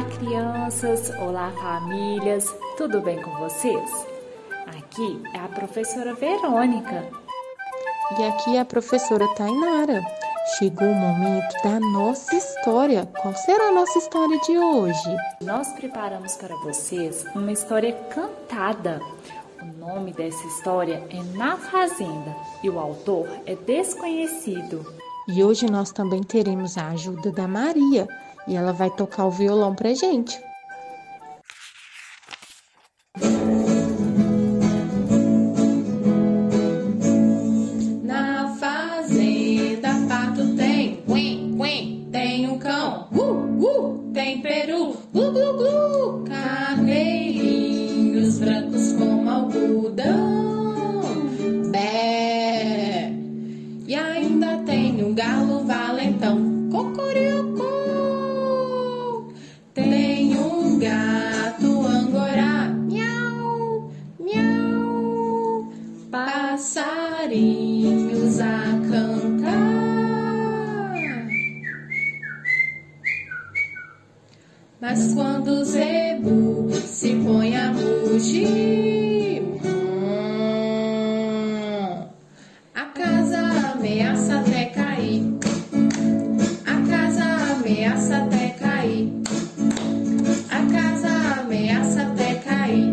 Olá, crianças! Olá, famílias! Tudo bem com vocês? Aqui é a professora Verônica. E aqui é a professora Tainara. Chegou o momento da nossa história. Qual será a nossa história de hoje? Nós preparamos para vocês uma história cantada. O nome dessa história é Na Fazenda e o autor é desconhecido. E hoje nós também teremos a ajuda da Maria e ela vai tocar o violão pra gente. Na fazenda, pato tem, quen, quen, tem um cão, uh, tem peru, glu, carneirinhos brancos como algodão, Mas quando zebu se põe a rugir, hum, a casa ameaça até cair. A casa ameaça até cair. A casa ameaça até cair.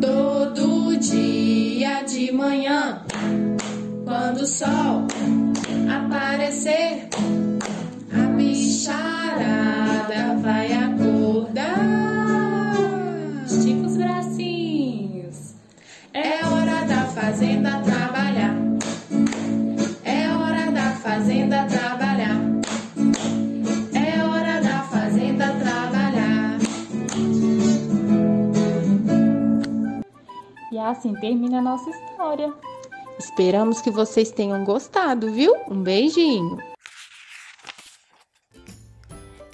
Todo dia de manhã, quando o sol aparecer, fazenda trabalhar. É hora da fazenda trabalhar. É hora da fazenda trabalhar. E assim termina a nossa história. Esperamos que vocês tenham gostado, viu? Um beijinho!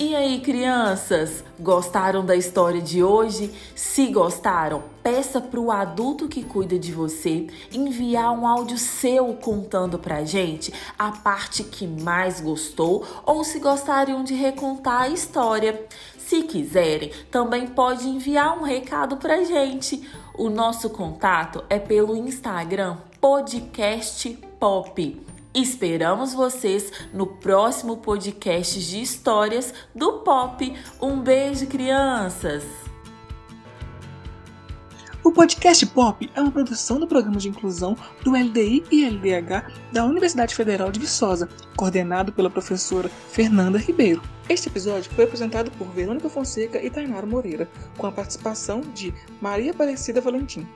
E aí, crianças? Gostaram da história de hoje? Se gostaram, peça para o adulto que cuida de você enviar um áudio seu contando pra gente a parte que mais gostou ou se gostariam de recontar a história. Se quiserem, também pode enviar um recado pra gente. O nosso contato é pelo Instagram Podcast Pop. Esperamos vocês no próximo podcast de histórias do Pop. Um beijo, crianças! O podcast Pop é uma produção do Programa de Inclusão do LDI e LDH da Universidade Federal de Viçosa, coordenado pela professora Fernanda Ribeiro. Este episódio foi apresentado por Verônica Fonseca e Tainara Moreira, com a participação de Maria Aparecida Valentim.